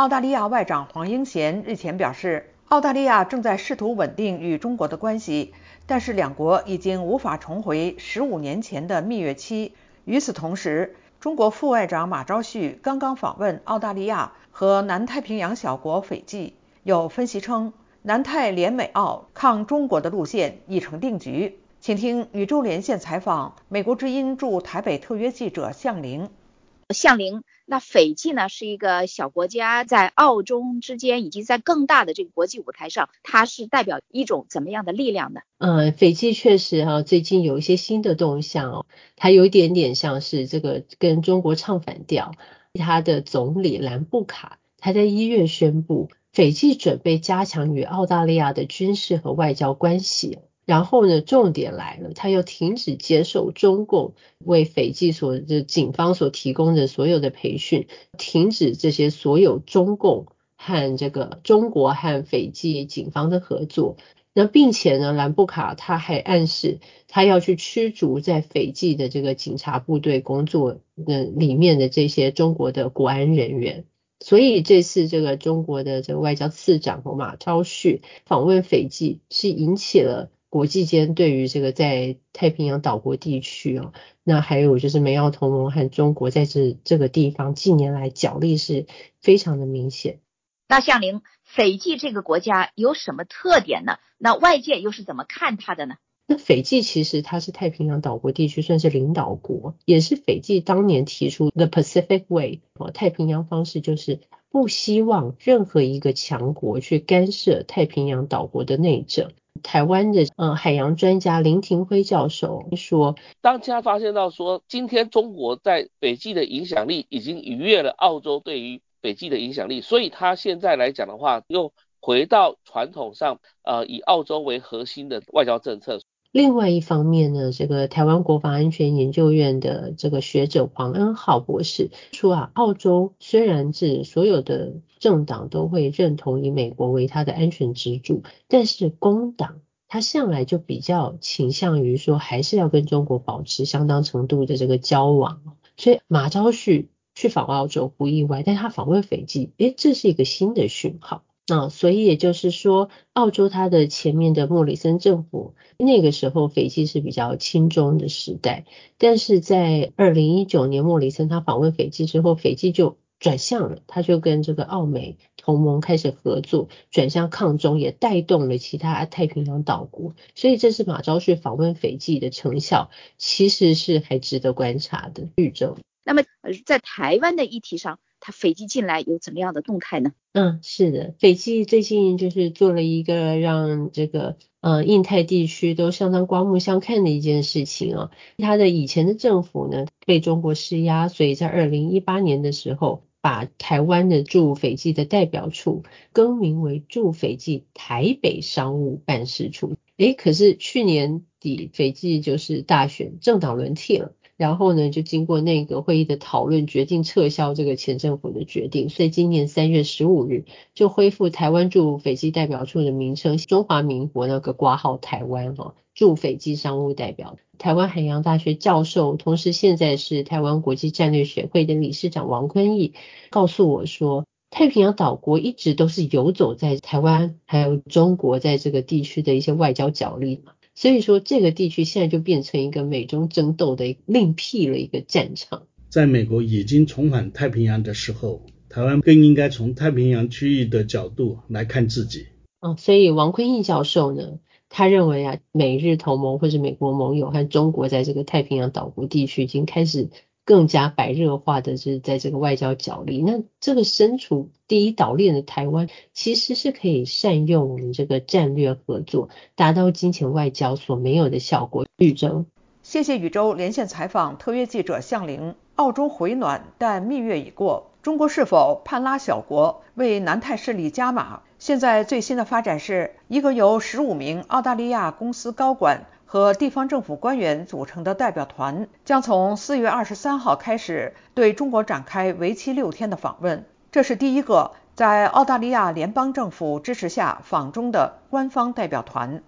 澳大利亚外长黄英贤日前表示，澳大利亚正在试图稳定与中国的关系，但是两国已经无法重回十五年前的蜜月期。与此同时，中国副外长马朝旭刚刚访问澳大利亚和南太平洋小国斐济。有分析称，南太联美澳抗中国的路线已成定局。请听宇宙连线采访美国之音驻台北特约记者向凌。向凌，那斐济呢是一个小国家，在澳中之间，以及在更大的这个国际舞台上，它是代表一种怎么样的力量呢？嗯，斐济确实哈，最近有一些新的动向哦，它有一点点像是这个跟中国唱反调。它的总理兰布卡，他在一月宣布。斐济准备加强与澳大利亚的军事和外交关系，然后呢，重点来了，他要停止接受中共为斐济所的警方所提供的所有的培训，停止这些所有中共和这个中国和斐济警方的合作。那并且呢，兰布卡他还暗示他要去驱逐在斐济的这个警察部队工作的里面的这些中国的国安人员。所以这次这个中国的这个外交次长马朝旭访问斐济，是引起了国际间对于这个在太平洋岛国地区哦，那还有就是美澳同盟和中国在这这个地方近年来角力是非常的明显。那向凌，斐济这个国家有什么特点呢？那外界又是怎么看它的呢？那斐济其实它是太平洋岛国地区算是领导国，也是斐济当年提出 The Pacific Way 哦，太平洋方式就是不希望任何一个强国去干涉太平洋岛国的内政。台湾的呃海洋专家林廷辉教授说，当他发现到说，今天中国在北极的影响力已经逾越了澳洲对于北极的影响力，所以他现在来讲的话，又回到传统上呃以澳洲为核心的外交政策。另外一方面呢，这个台湾国防安全研究院的这个学者黄恩浩博士说啊，澳洲虽然是所有的政党都会认同以美国为它的安全支柱，但是工党它向来就比较倾向于说还是要跟中国保持相当程度的这个交往。所以马昭旭去访澳洲不意外，但他访问斐济，诶，这是一个新的讯号。那所以也就是说，澳洲它的前面的莫里森政府那个时候斐济是比较亲中的时代，但是在二零一九年莫里森他访问斐济之后，斐济就转向了，他就跟这个澳美同盟开始合作，转向抗中，也带动了其他太平洋岛国，所以这是马昭旭访问斐济的成效，其实是还值得观察的。宇宙。那么在台湾的议题上。他斐济近来有怎么样的动态呢？嗯，是的，斐济最近就是做了一个让这个呃印太地区都相当刮目相看的一件事情啊。他的以前的政府呢被中国施压，所以在二零一八年的时候，把台湾的驻斐济的代表处更名为驻斐济台北商务办事处。诶，可是去年底斐济就是大选政党轮替了。然后呢，就经过那个会议的讨论，决定撤销这个前政府的决定，所以今年三月十五日就恢复台湾驻斐济代表处的名称，中华民国那个挂号台湾哈驻斐济商务代表，台湾海洋大学教授，同时现在是台湾国际战略学会的理事长王坤义告诉我说，太平洋岛国一直都是游走在台湾还有中国在这个地区的一些外交角力嘛。所以说，这个地区现在就变成一个美中争斗的另辟了一个战场。在美国已经重返太平洋的时候，台湾更应该从太平洋区域的角度来看自己。哦，所以王坤义教授呢，他认为啊，美日同盟或者美国盟友和中国在这个太平洋岛国地区已经开始。更加白热化的是在这个外交角力，那这个身处第一岛链的台湾，其实是可以善用我们这个战略合作，达到金钱外交所没有的效果。宇宙，谢谢宇宙连线采访特约记者向凌。澳洲回暖，但蜜月已过，中国是否盼拉小国为南太势力加码？现在最新的发展是一个由十五名澳大利亚公司高管。和地方政府官员组成的代表团将从四月二十三号开始对中国展开为期六天的访问。这是第一个在澳大利亚联邦政府支持下访中的官方代表团。